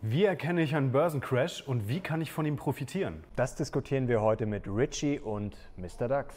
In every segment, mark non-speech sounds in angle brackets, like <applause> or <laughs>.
Wie erkenne ich einen Börsencrash und wie kann ich von ihm profitieren? Das diskutieren wir heute mit Richie und Mr. Dax.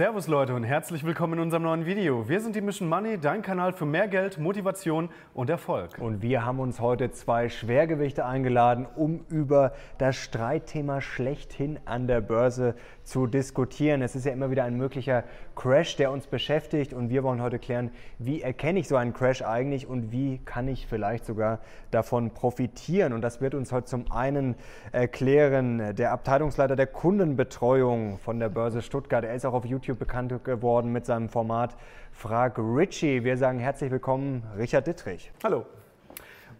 Servus Leute und herzlich willkommen in unserem neuen Video. Wir sind die Mission Money, dein Kanal für mehr Geld, Motivation und Erfolg. Und wir haben uns heute zwei Schwergewichte eingeladen, um über das Streitthema schlechthin an der Börse zu diskutieren. Es ist ja immer wieder ein möglicher Crash, der uns beschäftigt und wir wollen heute klären, wie erkenne ich so einen Crash eigentlich und wie kann ich vielleicht sogar davon profitieren. Und das wird uns heute zum einen erklären der Abteilungsleiter der Kundenbetreuung von der Börse Stuttgart. Er ist auch auf YouTube bekannt geworden mit seinem Format Frag Richie. Wir sagen herzlich willkommen, Richard Dittrich. Hallo.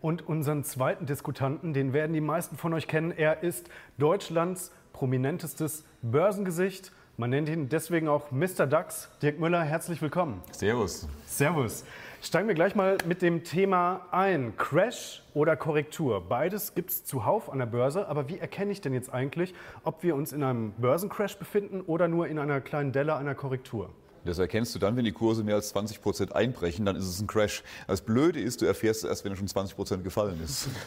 Und unseren zweiten Diskutanten, den werden die meisten von euch kennen. Er ist Deutschlands prominentestes Börsengesicht. Man nennt ihn deswegen auch Mr. DAX. Dirk Müller, herzlich willkommen. Servus. Servus. Steigen wir gleich mal mit dem Thema ein. Crash oder Korrektur. Beides gibt es zuhauf an der Börse. Aber wie erkenne ich denn jetzt eigentlich, ob wir uns in einem Börsencrash befinden oder nur in einer kleinen Delle einer Korrektur? Das erkennst du dann, wenn die Kurse mehr als 20 Prozent einbrechen, dann ist es ein Crash. Das Blöde ist, du erfährst es erst, wenn er schon 20 Prozent gefallen ist. <laughs>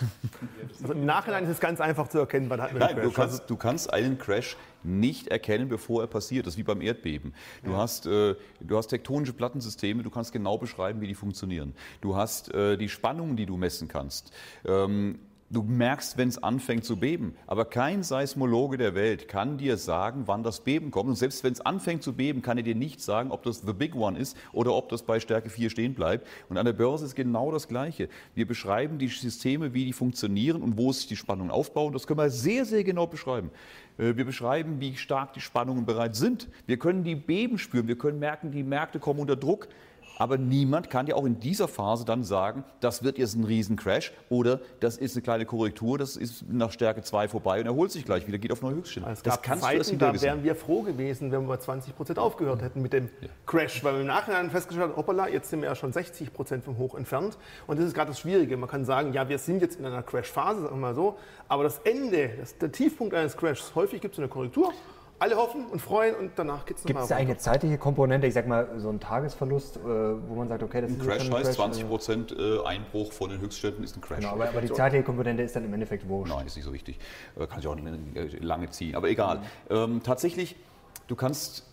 Also Im Nachhinein ist es ganz einfach zu erkennen, wann hat man einen Crash. Du kannst, du kannst einen Crash nicht erkennen, bevor er passiert. Das ist wie beim Erdbeben. Du, ja. hast, äh, du hast tektonische Plattensysteme, du kannst genau beschreiben, wie die funktionieren. Du hast äh, die Spannungen, die du messen kannst. Ähm, Du merkst, wenn es anfängt zu beben. Aber kein Seismologe der Welt kann dir sagen, wann das Beben kommt. Und selbst wenn es anfängt zu beben, kann er dir nicht sagen, ob das the big one ist oder ob das bei Stärke 4 stehen bleibt. Und an der Börse ist genau das Gleiche. Wir beschreiben die Systeme, wie die funktionieren und wo sich die Spannungen aufbauen. Das können wir sehr, sehr genau beschreiben. Äh, wir beschreiben, wie stark die Spannungen bereits sind. Wir können die Beben spüren. Wir können merken, die Märkte kommen unter Druck. Aber niemand kann ja auch in dieser Phase dann sagen, das wird jetzt ein Riesencrash oder das ist eine kleine Korrektur, das ist nach Stärke 2 vorbei und erholt sich gleich wieder, geht auf neue Höchststände. Es das kannst Zeiten, du das da wären wir froh gewesen, wenn wir 20 Prozent aufgehört hätten mit dem ja. Crash, weil wir im Nachhinein festgestellt haben, hoppala, jetzt sind wir ja schon 60 Prozent vom Hoch entfernt und das ist gerade das Schwierige. Man kann sagen, ja, wir sind jetzt in einer Crash-Phase, sagen wir mal so, aber das Ende, das, der Tiefpunkt eines Crashs, häufig gibt es eine Korrektur alle hoffen und freuen und danach geht es nochmal. Gibt es da eine zeitliche Komponente, ich sag mal so ein Tagesverlust, äh, wo man sagt, okay, das ein ist Crash ein heißt 20 Prozent äh, Einbruch von den Höchstständen ist ein Crash. Genau, aber, aber die zeitliche Komponente ist dann im Endeffekt wurscht. Nein, ist nicht so wichtig. Kann sich auch lange ziehen, aber egal. Mhm. Ähm, tatsächlich, du kannst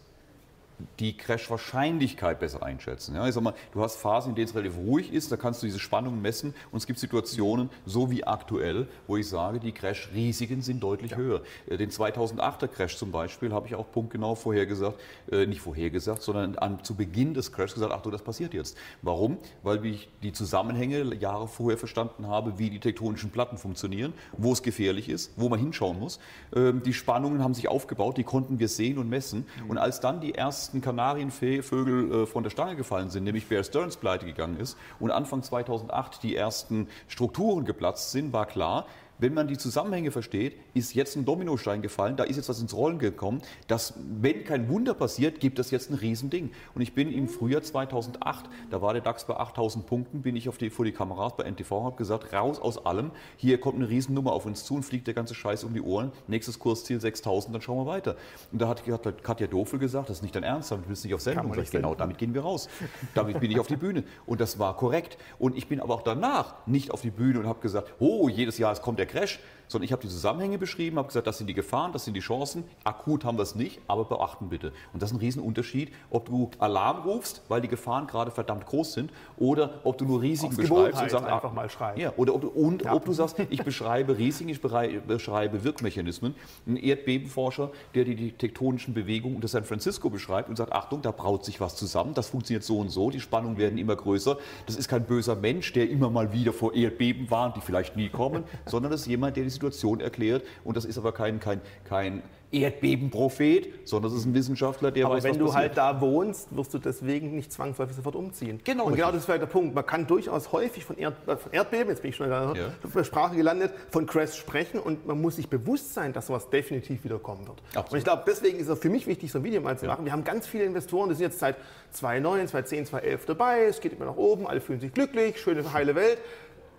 die Crash-Wahrscheinlichkeit besser einschätzen. Ja, ich sag mal, du hast Phasen, in denen es relativ ruhig ist, da kannst du diese Spannung messen und es gibt Situationen, so wie aktuell, wo ich sage, die Crash-Risiken sind deutlich ja. höher. Äh, den 2008er Crash zum Beispiel habe ich auch punktgenau vorhergesagt, äh, nicht vorhergesagt, sondern an, zu Beginn des Crashs gesagt, ach du, das passiert jetzt. Warum? Weil ich die Zusammenhänge Jahre vorher verstanden habe, wie die tektonischen Platten funktionieren, wo es gefährlich ist, wo man hinschauen muss. Ähm, die Spannungen haben sich aufgebaut, die konnten wir sehen und messen. Mhm. Und als dann die ersten ersten Kanarienvögel äh, von der Stange gefallen sind, nämlich Bear Stearns pleite gegangen ist und Anfang 2008 die ersten Strukturen geplatzt sind, war klar, wenn man die Zusammenhänge versteht, ist jetzt ein Dominostein gefallen, da ist jetzt was ins Rollen gekommen, dass, wenn kein Wunder passiert, gibt es jetzt ein Riesending. Und ich bin im Frühjahr 2008, da war der DAX bei 8000 Punkten, bin ich auf die, vor die Kameras bei NTV und habe gesagt, raus aus allem, hier kommt eine Riesennummer auf uns zu und fliegt der ganze Scheiß um die Ohren, nächstes Kursziel 6000, dann schauen wir weiter. Und da hat, hat Katja Dofel gesagt, das ist nicht dein Ernst, damit bist du nicht auf Sendung. Ich genau, damit gehen wir raus. Damit bin ich auf die Bühne. Und das war korrekt. Und ich bin aber auch danach nicht auf die Bühne und habe gesagt, oh, jedes Jahr kommt der Crash, sondern ich habe die Zusammenhänge beschrieben, habe gesagt, das sind die Gefahren, das sind die Chancen. Akut haben wir es nicht, aber beachten bitte. Und das ist ein Riesenunterschied, ob du Alarm rufst, weil die Gefahren gerade verdammt groß sind, oder ob du nur Risiken beschreibst und sagst, ah, einfach mal schreiben. Ja, oder ob du, und ja. ob du sagst, ich beschreibe Risiken, ich beschreibe Wirkmechanismen. Ein Erdbebenforscher, der die tektonischen Bewegungen unter San Francisco beschreibt und sagt, Achtung, da braut sich was zusammen, das funktioniert so und so, die Spannungen werden immer größer. Das ist kein böser Mensch, der immer mal wieder vor Erdbeben warnt, die vielleicht nie kommen, sondern das ist jemand, der die Situation erklärt. Und das ist aber kein, kein, kein Erdbebenprophet, sondern das ist ein Wissenschaftler, der aber weiß, wenn du halt da wohnst, wirst du deswegen nicht zwangsläufig sofort umziehen. Genau. Und genau das ist vielleicht der Punkt. Man kann durchaus häufig von, Erd, äh, von Erdbeben, jetzt bin ich schon in der ja. Sprache gelandet, von Crash sprechen und man muss sich bewusst sein, dass sowas definitiv wieder kommen wird. Absolut. Und ich glaube, deswegen ist es für mich wichtig, so ein Video mal zu machen. Ja. Wir haben ganz viele Investoren, die sind jetzt seit 2009, 2010, 2011 dabei, es geht immer nach oben, alle fühlen sich glücklich, schöne, heile Welt.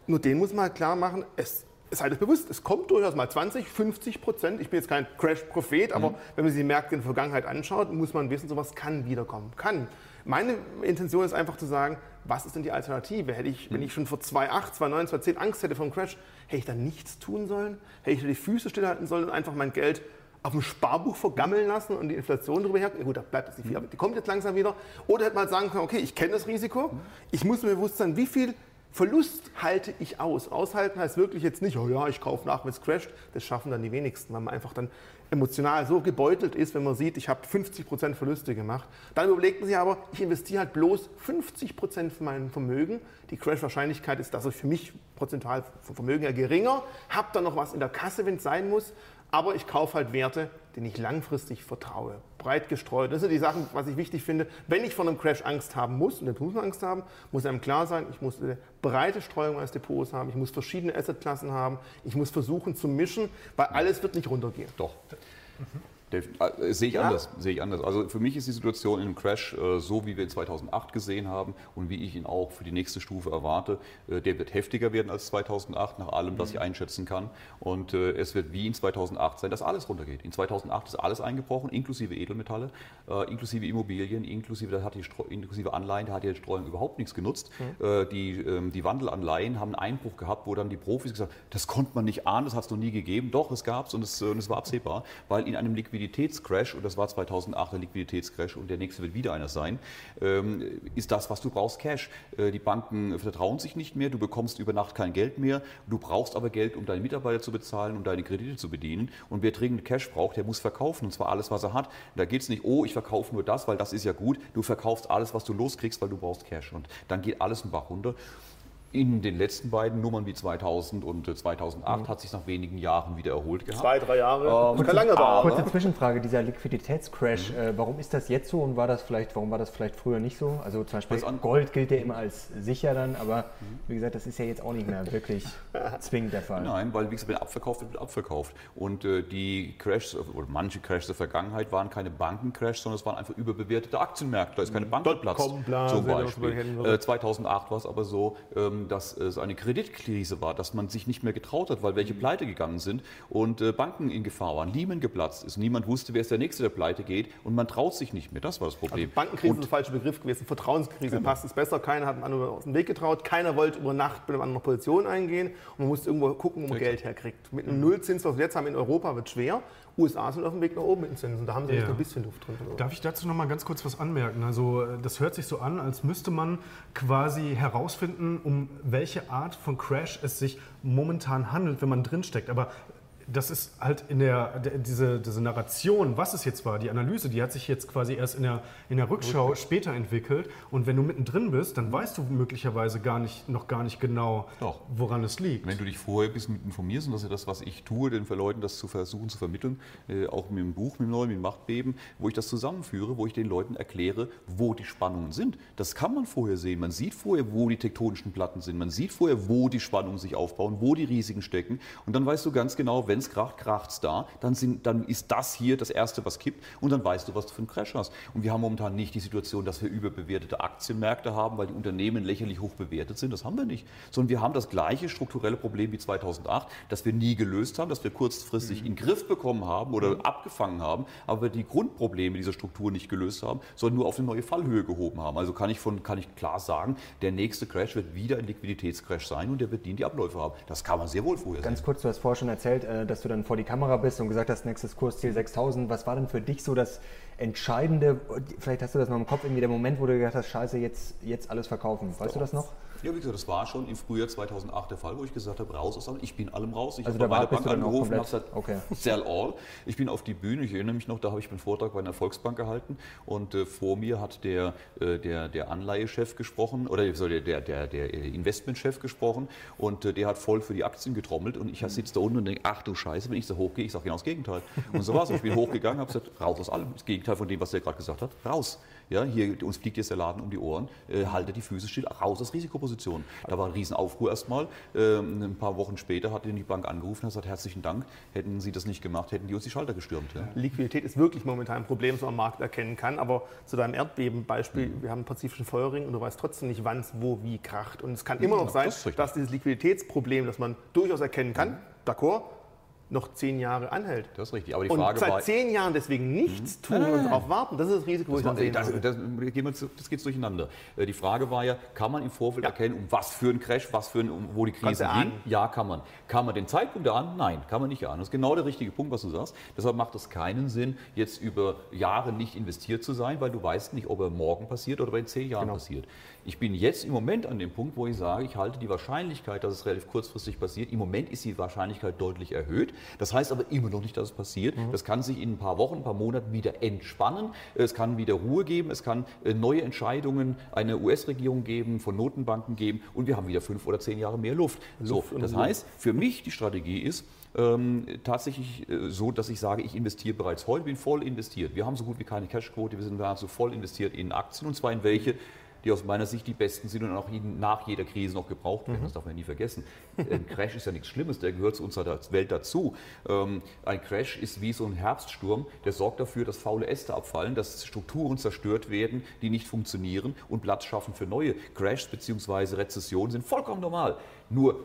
Nur denen muss man halt klar machen, es seid euch bewusst, es kommt durchaus mal 20, 50 Prozent. Ich bin jetzt kein Crash-Prophet, aber mhm. wenn man sich die Märkte in der Vergangenheit anschaut, muss man wissen, sowas kann wiederkommen. Kann. Meine Intention ist einfach zu sagen, was ist denn die Alternative? Hätte ich, mhm. wenn ich schon vor 2,8, 2,9, 2,10 Angst hätte vor dem Crash, hätte ich dann nichts tun sollen? Hätte ich die Füße stillhalten sollen und einfach mein Geld auf dem Sparbuch vergammeln lassen und die Inflation drüber her. Gut, da bleibt jetzt nicht viel, aber die kommt jetzt langsam wieder. Oder hätte man sagen können, okay, ich kenne das Risiko, ich muss mir bewusst sein, wie viel Verlust halte ich aus. Aushalten heißt wirklich jetzt nicht, oh ja, ich kaufe nach, wenn es crasht. Das schaffen dann die wenigsten, weil man einfach dann emotional so gebeutelt ist, wenn man sieht, ich habe 50% Verluste gemacht. Dann überlegt man sich aber, ich investiere halt bloß 50% von meinem Vermögen. Die Crash-Wahrscheinlichkeit ist also für mich prozentual vom Vermögen her geringer. Habe dann noch was in der Kasse, wenn es sein muss. Aber ich kaufe halt Werte, denen ich langfristig vertraue. Breit gestreut. Das sind die Sachen, was ich wichtig finde. Wenn ich von einem Crash Angst haben muss, und da muss man Angst haben, muss einem klar sein, ich muss eine breite Streuung als Depots haben, ich muss verschiedene Assetklassen haben, ich muss versuchen zu mischen, weil alles wird nicht runtergehen. Doch. Mhm. Äh, sehe ich ja. anders. Sehe ich anders. Also für mich ist die Situation in einem Crash äh, so, wie wir ihn 2008 gesehen haben und wie ich ihn auch für die nächste Stufe erwarte. Äh, der wird heftiger werden als 2008 nach allem, was mhm. ich einschätzen kann. Und äh, es wird wie in 2008 sein, dass alles runtergeht. In 2008 ist alles eingebrochen, inklusive Edelmetalle, äh, inklusive Immobilien, inklusive, da hat die inklusive Anleihen, da hat die Streuung überhaupt nichts genutzt. Mhm. Äh, die, ähm, die Wandelanleihen haben einen Einbruch gehabt, wo dann die Profis gesagt haben, das konnte man nicht ahnen, das hat es noch nie gegeben. Doch, es gab es und es, und es war absehbar, weil in einem Liquidität Liquiditätscrash, und das war 2008 der Liquiditätscrash und der nächste wird wieder einer sein, ähm, ist das, was du brauchst, Cash. Äh, die Banken vertrauen sich nicht mehr, du bekommst über Nacht kein Geld mehr, du brauchst aber Geld, um deine Mitarbeiter zu bezahlen, um deine Kredite zu bedienen. Und wer dringend Cash braucht, der muss verkaufen, und zwar alles, was er hat. Da geht es nicht, oh, ich verkaufe nur das, weil das ist ja gut. Du verkaufst alles, was du loskriegst, weil du brauchst Cash. Und dann geht alles einen Bach runter. In den letzten beiden Nummern wie 2000 und 2008 mhm. hat sich nach wenigen Jahren wieder erholt gehabt. Zwei, drei Jahre. Ähm, kann lange dauern. Kurze Zwischenfrage, dieser Liquiditätscrash, mhm. äh, warum ist das jetzt so und war das vielleicht, warum war das vielleicht früher nicht so? Also zum Beispiel Gold gilt ja immer als sicher dann, aber mhm. wie gesagt, das ist ja jetzt auch nicht mehr wirklich <laughs> zwingend der Fall. Nein, weil wie gesagt, wenn abverkauft wird, wird abverkauft. Und äh, die Crashs, oder manche Crashs der Vergangenheit waren keine Bankencrashs, sondern es waren einfach überbewertete Aktienmärkte. Da ist keine mhm. Bankenplatz zum Beispiel. Äh, 2008 war es aber so, ähm, dass es eine Kreditkrise war, dass man sich nicht mehr getraut hat, weil welche mhm. pleite gegangen sind und äh, Banken in Gefahr waren, Lehman geplatzt ist. Niemand wusste, wer ist der Nächste, der pleite geht und man traut sich nicht mehr. Das war das Problem. Also Bankenkrise und, ist der falsche Begriff gewesen. Vertrauenskrise genau. passt es besser. Keiner hat einem anderen aus dem Weg getraut. Keiner wollte über Nacht mit einer anderen Position eingehen und man musste irgendwo gucken, wo man Geld herkriegt. Mit einem mhm. Nullzins, was wir jetzt haben in Europa, wird schwer. USA sind auf dem Weg nach oben mit den Zinsen. Da haben sie ja. ein bisschen Luft drin. Darf ich dazu noch mal ganz kurz was anmerken? Also das hört sich so an, als müsste man quasi herausfinden, um welche Art von Crash es sich momentan handelt, wenn man drinsteckt. Aber das ist halt in der, diese, diese Narration, was es jetzt war, die Analyse, die hat sich jetzt quasi erst in der, in der Rückschau okay. später entwickelt. Und wenn du mittendrin bist, dann weißt du möglicherweise gar nicht, noch gar nicht genau, Doch. woran es liegt. Wenn du dich vorher ein bisschen informierst, und das ist ja das, was ich tue, den Leuten das zu versuchen zu vermitteln, äh, auch mit dem Buch, mit dem neuen, mit dem Machtbeben, wo ich das zusammenführe, wo ich den Leuten erkläre, wo die Spannungen sind. Das kann man vorher sehen. Man sieht vorher, wo die tektonischen Platten sind. Man sieht vorher, wo die Spannungen sich aufbauen, wo die Risiken stecken. Und dann weißt du ganz genau, wenn es kracht, kracht es da, dann, sind, dann ist das hier das Erste, was kippt und dann weißt du, was du für einen Crash hast. Und wir haben momentan nicht die Situation, dass wir überbewertete Aktienmärkte haben, weil die Unternehmen lächerlich hoch bewertet sind. Das haben wir nicht. Sondern wir haben das gleiche strukturelle Problem wie 2008, das wir nie gelöst haben, das wir kurzfristig mhm. in den Griff bekommen haben oder mhm. abgefangen haben, aber die Grundprobleme dieser Struktur nicht gelöst haben, sondern nur auf eine neue Fallhöhe gehoben haben. Also kann ich, von, kann ich klar sagen, der nächste Crash wird wieder ein Liquiditätscrash sein und der wird die in die Abläufe haben. Das kann man sehr wohl vorher Ganz kurz, du hast vorher schon erzählt, äh, dass du dann vor die Kamera bist und gesagt hast, nächstes Kursziel 6000. Was war denn für dich so das Entscheidende? Vielleicht hast du das noch im Kopf, irgendwie der Moment, wo du gedacht hast, scheiße, jetzt, jetzt alles verkaufen. Weißt Doch. du das noch? Ja, wie gesagt, das war schon im Frühjahr 2008 der Fall, wo ich gesagt habe, raus aus allem. Ich bin allem raus. Ich also habe meiner Bank angerufen und habe gesagt, okay. <laughs> sell all. Ich bin auf die Bühne, ich erinnere mich noch, da habe ich einen Vortrag bei einer Volksbank gehalten und äh, vor mir hat der, äh, der, der Anleihechef gesprochen oder sorry, der, der, der Investmentchef gesprochen und äh, der hat voll für die Aktien getrommelt und ich sitze da unten und denke, ach du Scheiße, wenn ich so hochgehe, ich sage genau das Gegenteil. Und so war es. Ich bin hochgegangen, habe gesagt, raus aus allem. Das Gegenteil von dem, was der gerade gesagt hat, raus. Ja, hier, uns fliegt jetzt der Laden um die Ohren, äh, haltet die Füße still, raus aus Risikopositionen. Da war ein Riesenaufruhr erstmal. Ähm, ein paar Wochen später hat die Bank angerufen und gesagt, herzlichen Dank, hätten Sie das nicht gemacht, hätten die uns die Schalter gestürmt. Ja. Liquidität ist wirklich momentan ein Problem, das man am Markt erkennen kann. Aber zu deinem Erdbebenbeispiel, mhm. wir haben einen pazifischen Feuerring und du weißt trotzdem nicht, wann es wo wie kracht. Und es kann immer noch sein, das dass dieses Liquiditätsproblem, das man durchaus erkennen kann, d'accord, noch zehn Jahre anhält. Das ist richtig. Aber die und Frage seit war, zehn Jahren deswegen nichts tun und darauf warten, das ist das Risiko, wo ich Das, sehen das, das, das, das geht durcheinander. Äh, Die Frage war ja, kann man im Vorfeld erkennen, um was für ein Crash, was für ein, um wo die Krise ging? Ja, kann man. Kann man den Zeitpunkt erahnen? Nein, kann man nicht erahnen. Das ist genau der richtige Punkt, was du sagst. Deshalb macht es keinen Sinn, jetzt über Jahre nicht investiert zu sein, weil du weißt nicht, ob er morgen passiert oder in zehn Jahren Genau. passiert. Ich bin jetzt im Moment an dem Punkt, wo ich sage, ich halte die Wahrscheinlichkeit, dass es relativ kurzfristig passiert. Im Moment ist die Wahrscheinlichkeit deutlich erhöht. Das heißt aber immer noch nicht, dass es passiert. Mhm. Das kann sich in ein paar Wochen, ein paar Monaten wieder entspannen. Es kann wieder Ruhe geben. Es kann äh, neue Entscheidungen einer US-Regierung geben, von Notenbanken geben und wir haben wieder fünf oder zehn Jahre mehr Luft. So, Luft und das heißt, für mich die Strategie ist, ähm, tatsächlich äh, so, dass ich sage, ich investiere bereits heute, bin voll investiert. Wir haben so gut wie keine Cashquote, wir sind nahezu voll investiert in Aktien und zwar in welche, die aus meiner Sicht die besten sind und auch nach jeder Krise noch gebraucht werden. Das darf man nie vergessen. Ein Crash ist ja nichts Schlimmes, der gehört zu unserer Welt dazu. Ähm, Ein Crash ist wie so ein Herbststurm, der sorgt dafür, dass faule Äste abfallen, dass Strukturen zerstört werden, die nicht funktionieren und Platz schaffen für neue. Crashs bzw. Rezessionen sind vollkommen normal. Nur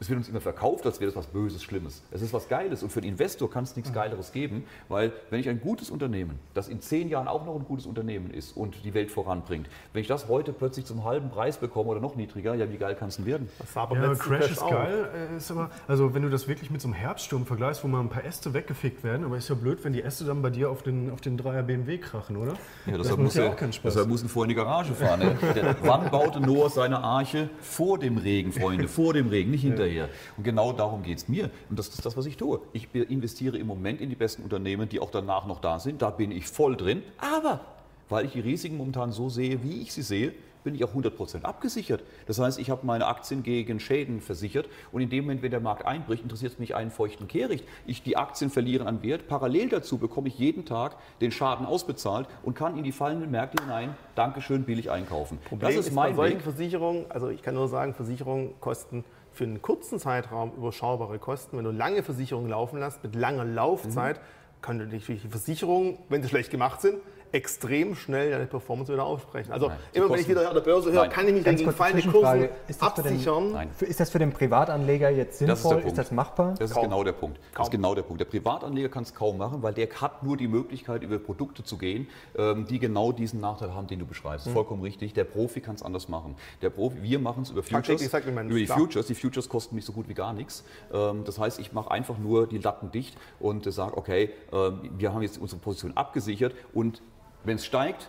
es wird uns immer verkauft, als wäre das was Böses, Schlimmes. Es ist was Geiles und für den Investor kann es nichts Geileres geben, weil wenn ich ein gutes Unternehmen, das in zehn Jahren auch noch ein gutes Unternehmen ist und die Welt voranbringt, wenn ich das heute plötzlich zum halben Preis bekomme oder noch niedriger, ja, wie geil kann es denn werden? Das sah beim Ja, Crash ist auch. geil, äh, ist aber, also wenn du das wirklich mit so einem Herbststurm vergleichst, wo mal ein paar Äste weggefickt werden, aber ist ja blöd, wenn die Äste dann bei dir auf den, auf den Dreier BMW krachen, oder? Ja, das deshalb muss, ja auch keinen Spaß. deshalb muss er vor in die Garage fahren. Ne? <laughs> Der, wann baute Noah seine Arche? Vor dem Regen, Freunde, vor dem Regen, nicht hinterher. Und genau darum geht es mir. Und das ist das, was ich tue. Ich investiere im Moment in die besten Unternehmen, die auch danach noch da sind. Da bin ich voll drin. Aber weil ich die Risiken momentan so sehe, wie ich sie sehe, bin ich auch 100% abgesichert. Das heißt, ich habe meine Aktien gegen Schäden versichert und in dem Moment, wenn der Markt einbricht, interessiert es mich einen feuchten Kehricht. Ich, die Aktien verlieren an Wert. Parallel dazu bekomme ich jeden Tag den Schaden ausbezahlt und kann in die fallenden Märkte hinein, Dankeschön, billig einkaufen. Problem ist, bei solchen Versicherungen, also ich kann nur sagen, Versicherungen kosten für einen kurzen Zeitraum überschaubare Kosten. Wenn du lange Versicherungen laufen lässt, mit langer Laufzeit, Mhm. kann du natürlich die Versicherungen, wenn sie schlecht gemacht sind, extrem schnell deine Performance wieder aufsprechen. Also Nein, immer wenn ich wieder an der Börse höre, Nein. kann ich mich Ganz gegen kurze fallende. Kurse Ist das für den- absichern. Für- Ist das für den Privatanleger jetzt Das ist sinnvoll? Ist das machbar? Das ist Kaum. genau der Punkt. Das Kaum. ist genau der Punkt. Der Privatanleger kann es kaum machen, weil der hat nur die Möglichkeit, über Produkte zu gehen, ähm, die genau diesen Nachteil haben, den du beschreibst. Mhm. Vollkommen richtig. Der Profi kann es anders machen. Der Profi, wir machen es über Futures. Settlements, Über die klar. Futures. Die Futures kosten mich so gut wie gar nichts. Ähm, Das heißt, ich mache einfach nur die Latten dicht und sage, okay, ähm, wir haben jetzt unsere Position abgesichert und wenn es steigt,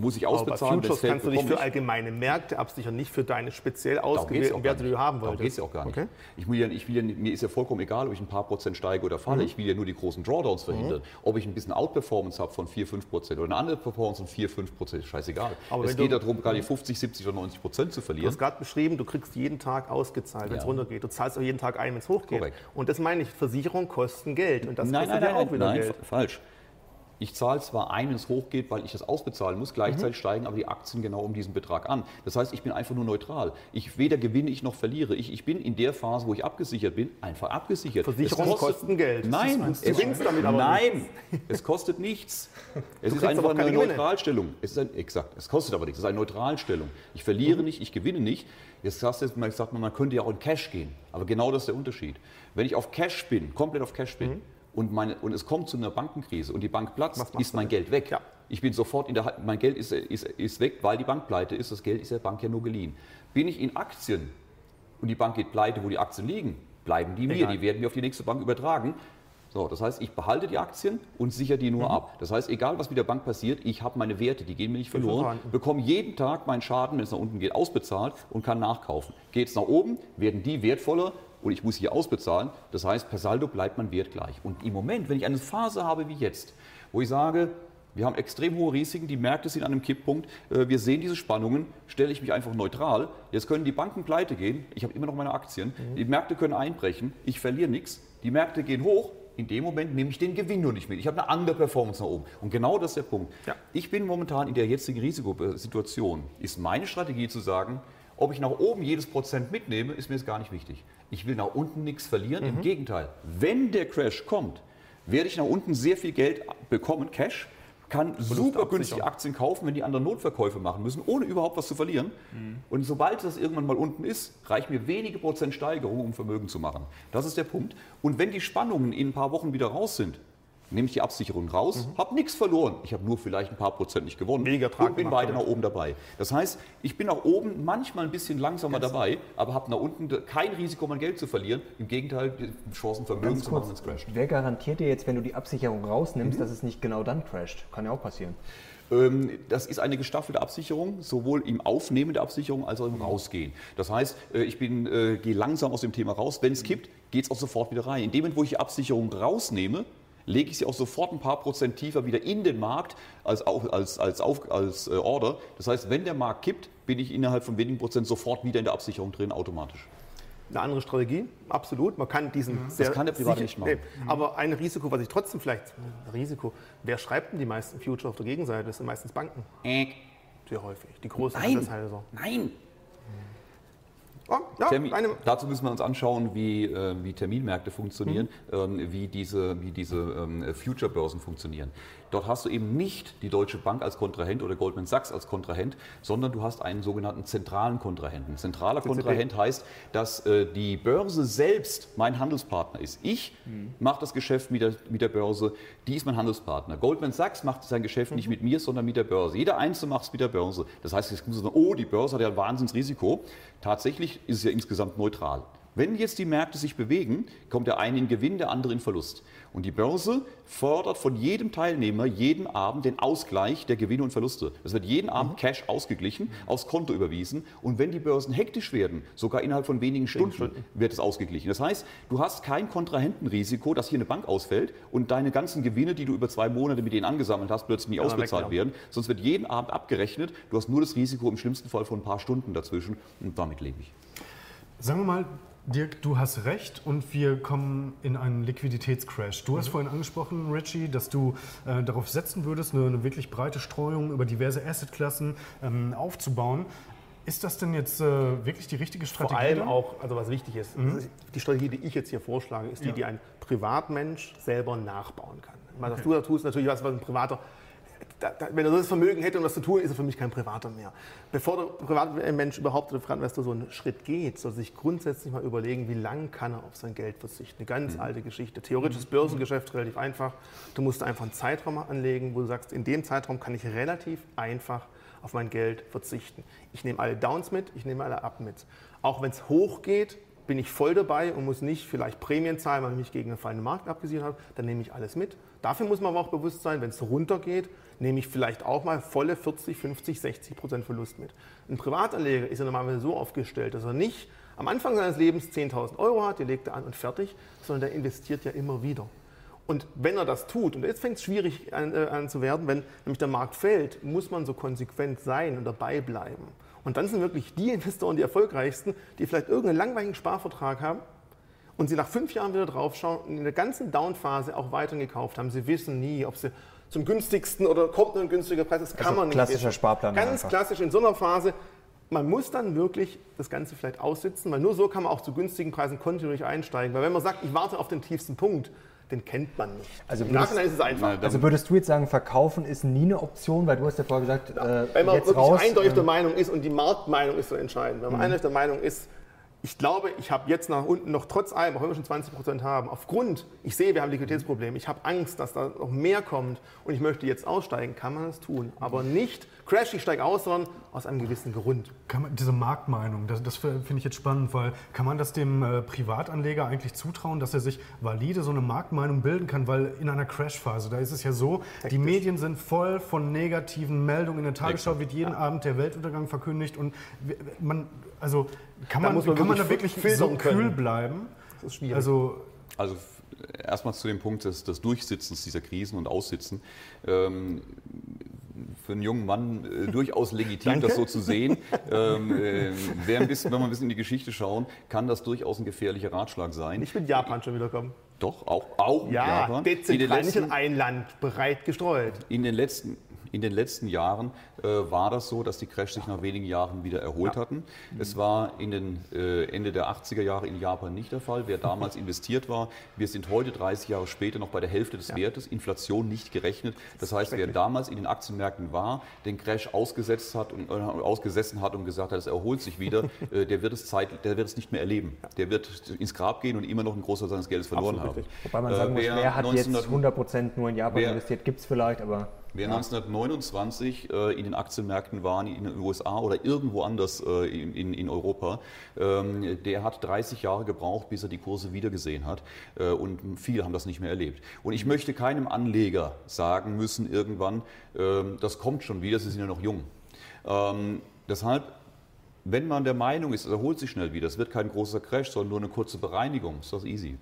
muss ich Aber ausbezahlen. Es Futures kannst du bekomme für allgemeine Märkte absichern, nicht für deine speziell Darum ausgewählten Werte, die nicht. du haben Darum wolltest. geht es ja auch gar nicht. Okay. Ich will ja, ich will ja, mir ist ja vollkommen egal, ob ich ein paar Prozent steige oder falle. Ich will ja nur die großen Drawdowns verhindern. Ob ich ein bisschen Outperformance habe von 4, 5 Prozent oder eine andere Performance von 4, 5 Prozent, ist scheißegal. Aber es geht du- darum, gerade die 50, 70 oder 90 Prozent zu Du verlieren. hast gerade beschrieben, du kriegst jeden Tag ausgezahlt, wenn es Ja. runtergeht. Du zahlst auch jeden Tag ein, wenn es hochgeht. Korrekt. Und das meine ich, Versicherungen kosten Geld. Und das nein, kostet nein, ja nein, auch wieder nein, Geld. fa- falsch. Ich zahle zwar ein, wenn es hochgeht, weil ich das ausbezahlen muss, gleichzeitig Mhm. steigen aber die Aktien genau um diesen Betrag an. Das heißt, ich bin einfach nur neutral. Ich weder gewinne ich noch verliere. Ich, ich bin in der Phase, wo ich abgesichert bin, einfach abgesichert. Versicherungen kosten Geld. Nein, es, gewinnst damit aber nein, <laughs> es kostet nichts. Es ist einfach eine Gewinne. Neutralstellung. Es ist ein, exakt, es kostet aber nichts. Es ist eine Neutralstellung. Ich Mhm. verliere nicht, ich gewinne nicht. Jetzt sagst du, jetzt mal- sagt man, man könnte ja auch in Cash gehen. Aber genau das ist der Unterschied. Wenn ich auf Cash bin, komplett auf Cash bin, und, meine, und es kommt zu einer Bankenkrise und die Bank platzt, ist mein? Geld weg. Ja. Ich bin sofort in der mein Geld ist, ist, ist weg, weil die Bank pleite ist. Das Geld ist der Bank ja nur geliehen. Bin ich in Aktien und die Bank geht pleite, wo die Aktien liegen, bleiben die mir. Egal. Die werden mir auf die nächste Bank übertragen. So, das heißt, ich behalte die Aktien und sichere die nur Mhm. ab. Das heißt, egal was mit der Bank passiert, ich habe meine Werte, die gehen mir nicht verloren, bekomme jeden Tag meinen Schaden, wenn es nach unten geht, ausbezahlt und kann nachkaufen. Geht es nach oben, werden die wertvoller und ich muss hier ausbezahlen. Das heißt, per Saldo bleibt mein Wert gleich. Und im Moment, wenn ich eine Phase habe wie jetzt, wo ich sage, wir haben extrem hohe Risiken, die Märkte sind an einem Kipppunkt, äh, wir sehen diese Spannungen, stelle ich mich einfach neutral. Jetzt können die Banken pleite gehen, ich habe immer noch meine Aktien, die Märkte können einbrechen, ich verliere nichts, die Märkte gehen hoch, in dem Moment nehme ich den Gewinn nur nicht mit. Ich habe eine andere Performance nach oben. Und genau das ist der Punkt. Ja. Ich bin momentan in der jetzigen Risikosituation. Ist meine Strategie zu sagen, ob ich nach oben jedes Prozent mitnehme, ist mir jetzt gar nicht wichtig. Ich will nach unten nichts verlieren. Mhm. Im Gegenteil, wenn der Crash kommt, werde ich nach unten sehr viel Geld bekommen, Cash, kann super günstig Aktien kaufen, wenn die anderen Notverkäufe machen müssen, ohne überhaupt was zu verlieren. Mhm. Und sobald das irgendwann mal unten ist, reicht mir wenige Prozent Steigerung, um Vermögen zu machen. Das ist der Punkt. Und wenn die Spannungen in ein paar Wochen wieder raus sind, nehme ich die Absicherung raus, mhm. habe nichts verloren. Ich habe nur vielleicht ein paar Prozent nicht gewonnen Weniger und bin weiter nach oben dabei. Das heißt, ich bin nach oben manchmal ein bisschen langsamer Ganz dabei, aber habe nach unten kein Risiko, mein Geld zu verlieren. Im Gegenteil, Chancen Vermögen zu machen, es crasht. Wer garantiert dir jetzt, wenn du die Absicherung rausnimmst, mhm. dass es nicht genau dann crasht? Kann ja auch passieren. Ähm, das ist eine gestaffelte Absicherung, sowohl im Aufnehmen der Absicherung als auch im Rausgehen. Das heißt, äh, ich bin, äh, gehe langsam aus dem Thema raus. Wenn es kippt, geht es auch sofort wieder rein. In dem Moment, wo ich die Absicherung rausnehme, lege ich sie auch sofort ein paar Prozent tiefer wieder in den Markt als, als, als, auf, als äh, Order. Das heißt, wenn der Markt kippt, bin ich innerhalb von wenigen Prozent sofort wieder in der Absicherung drin, automatisch. Eine andere Strategie, absolut. Man kann diesen mhm. Das kann der Privat nicht machen. Nee, mhm. Aber ein Risiko, was ich trotzdem vielleicht, Risiko, wer schreibt denn die meisten Future auf der Gegenseite? Das sind meistens Banken. Äh. Sehr häufig. Die großen Nein. Handelshäuser. Nein. Oh, ja, Termin, dazu müssen wir uns anschauen, wie, äh, wie Terminmärkte funktionieren, mhm. ähm, wie diese, wie diese ähm, Future-Börsen funktionieren. Dort hast du eben nicht die Deutsche Bank als Kontrahent oder Goldman Sachs als Kontrahent, sondern du hast einen sogenannten zentralen Kontrahenten. Zentraler Kontrahent heißt, dass äh, die Börse selbst mein Handelspartner ist. Ich mhm. mache das Geschäft mit der, mit der Börse, die ist mein Handelspartner. Goldman Sachs macht sein Geschäft mhm. nicht mit mir, sondern mit der Börse. Jeder Einzelne macht es mit der Börse. Das heißt, jetzt muss man sagen, oh, die Börse hat ja ein Wahnsinnsrisiko. Tatsächlich ist es ja insgesamt neutral. Wenn jetzt die Märkte sich bewegen, kommt der eine in Gewinn, der andere in Verlust. Und die Börse fordert von jedem Teilnehmer jeden Abend den Ausgleich der Gewinne und Verluste. Es wird jeden Abend mhm. Cash ausgeglichen, aufs Konto überwiesen. Und wenn die Börsen hektisch werden, sogar innerhalb von wenigen Stunden, wird es ausgeglichen. Das heißt, du hast kein Kontrahentenrisiko, dass hier eine Bank ausfällt und deine ganzen Gewinne, die du über zwei Monate mit denen angesammelt hast, plötzlich nie ausbezahlt werden. Sonst wird jeden Abend abgerechnet. Du hast nur das Risiko im schlimmsten Fall von ein paar Stunden dazwischen. Und damit lebe ich. Sagen wir mal, Dirk, du hast recht und wir kommen in einen Liquiditätscrash. Du hast mhm. vorhin angesprochen, Richie, dass du äh, darauf setzen würdest, eine, eine, wirklich breite Streuung über diverse Assetklassen ähm, aufzubauen. Ist das denn jetzt äh, wirklich die richtige Strategie? Vor allem auch, also was wichtig ist, mhm. die Strategie, die ich jetzt hier vorschlage, ist die, ja. die ein Privatmensch selber nachbauen kann. Was okay. du da tust, natürlich was, was ein privater da, da, wenn er das Vermögen hätte, um das zu tun, ist er für mich kein Privater mehr. Bevor der Privatmensch überhaupt, der Privatinvestor so einen Schritt geht, soll sich grundsätzlich mal überlegen, wie lange kann er auf sein Geld verzichten. Eine ganz mhm. alte Geschichte. Theoretisches mhm. Börsengeschäft relativ einfach. Du musst einfach einen Zeitraum anlegen, wo du sagst, in dem Zeitraum kann ich relativ einfach auf mein Geld verzichten. Ich nehme alle Downs mit, ich nehme alle Up mit. Auch wenn es hoch geht, bin ich voll dabei und muss nicht vielleicht Prämien zahlen, weil ich mich gegen einen fallenden Markt abgesichert habe, dann nehme ich alles mit. Dafür muss man aber auch bewusst sein, wenn es runtergeht, nehme ich vielleicht auch mal volle 40, 50, 60 Prozent Verlust mit. Ein Privatanleger ist ja normalerweise so aufgestellt, dass er nicht am Anfang seines Lebens 10.000 Euro hat, die legt er an und fertig, sondern der investiert ja immer wieder. Und wenn er das tut, und jetzt fängt es schwierig an, äh, an, zu werden, wenn nämlich der Markt fällt, muss man so konsequent sein und dabei bleiben. Und dann sind wirklich die Investoren die erfolgreichsten, die vielleicht irgendeinen langweiligen Sparvertrag haben und sie nach fünf Jahren wieder draufschauen und in der ganzen Downphase auch weiter gekauft haben. Sie wissen nie, ob sie zum günstigsten oder kommt ein günstiger Preis. Das kann also man nicht. Klassischer wissen. Sparplan. Ganz einfach. klassisch in so einer Phase. Man muss dann wirklich das Ganze vielleicht aussitzen, weil nur so kann man auch zu günstigen Preisen kontinuierlich einsteigen. Weil wenn man sagt, ich warte auf den tiefsten Punkt, den kennt man nicht. Also Im Nachhinein ist es einfach. Also würdest du jetzt sagen, verkaufen ist nie eine Option, weil du hast ja vorher gesagt, ja, äh, wenn man wirklich raus, eindeutig der ähm, Meinung ist und die Marktmeinung ist so entscheidend. Wenn man mhm. eindeutig der Meinung ist, ich glaube, ich habe jetzt nach unten noch trotz allem, auch wenn wir schon 20 Prozent haben, aufgrund, ich sehe, wir haben Liquiditätsprobleme, ich habe Angst, dass da noch mehr kommt und ich möchte jetzt aussteigen, kann man das tun. Aber nicht crash, ich steige aus, sondern aus einem gewissen Grund. Man, diese Marktmeinung, das, das finde ich jetzt spannend, weil kann man das dem äh, Privatanleger eigentlich zutrauen, dass er sich valide so eine Marktmeinung bilden kann? Weil in einer Crashphase, da ist es ja so, Hektisch. die Medien sind voll von negativen Meldungen. In der Tagesschau wird jeden ja. Abend der Weltuntergang verkündigt und man, also kann man, man, kann man da wirklich so kühl bleiben? Das ist schwierig. Also, also erstmal zu dem Punkt des, des, Durchsitzens dieser Krisen und Aussitzen. Ähm, für einen jungen Mann äh, <laughs> durchaus legitim, das so zu sehen. Ähm, äh, ein bisschen, wenn wir ein bisschen in die Geschichte schauen, kann das durchaus ein gefährlicher Ratschlag sein. Ich bin Japan schon wiederkommen. Doch, auch, auch ja, Japan. Dezentral, nicht in ein Land, breit gestreut. In den letzten, In den letzten Jahren äh, war das so, dass die Crash sich nach wenigen Jahren wieder erholt ja. hatten. Mhm. Es war in den äh, Ende der 80er Jahre in Japan nicht der Fall. Wer damals <laughs> investiert war, wir sind heute 30 Jahre später noch bei der Hälfte des ja. Wertes, Inflation nicht gerechnet. Das heißt, wer damals in den Aktienmärkten war, den Crash ausgesetzt hat und äh, ausgesessen hat und gesagt hat, es erholt sich wieder, <laughs> äh, der wird es Zeit, der wird es nicht mehr erleben. Der wird ins Grab gehen und immer noch einen Großteil seines Geldes verloren Absolut haben. Richtig. Wobei man sagen muss, wer hat 1900, jetzt 100 Prozent nur in Japan wer, investiert, gibt es vielleicht, aber Wer ja. 1929 äh, in den Aktienmärkten war, in den USA oder irgendwo anders äh, in, in, Europa, ähm, der hat 30 Jahre gebraucht, bis er die Kurse wiedergesehen hat. Äh, und viele haben das nicht mehr erlebt. Und ich möchte keinem Anleger sagen müssen irgendwann, ähm, das kommt schon wieder, Sie sind ja noch jung. Ähm, deshalb wenn man der Meinung ist, es erholt sich schnell wieder, es wird kein großer Crash, sondern nur eine kurze Bereinigung, ist das easy.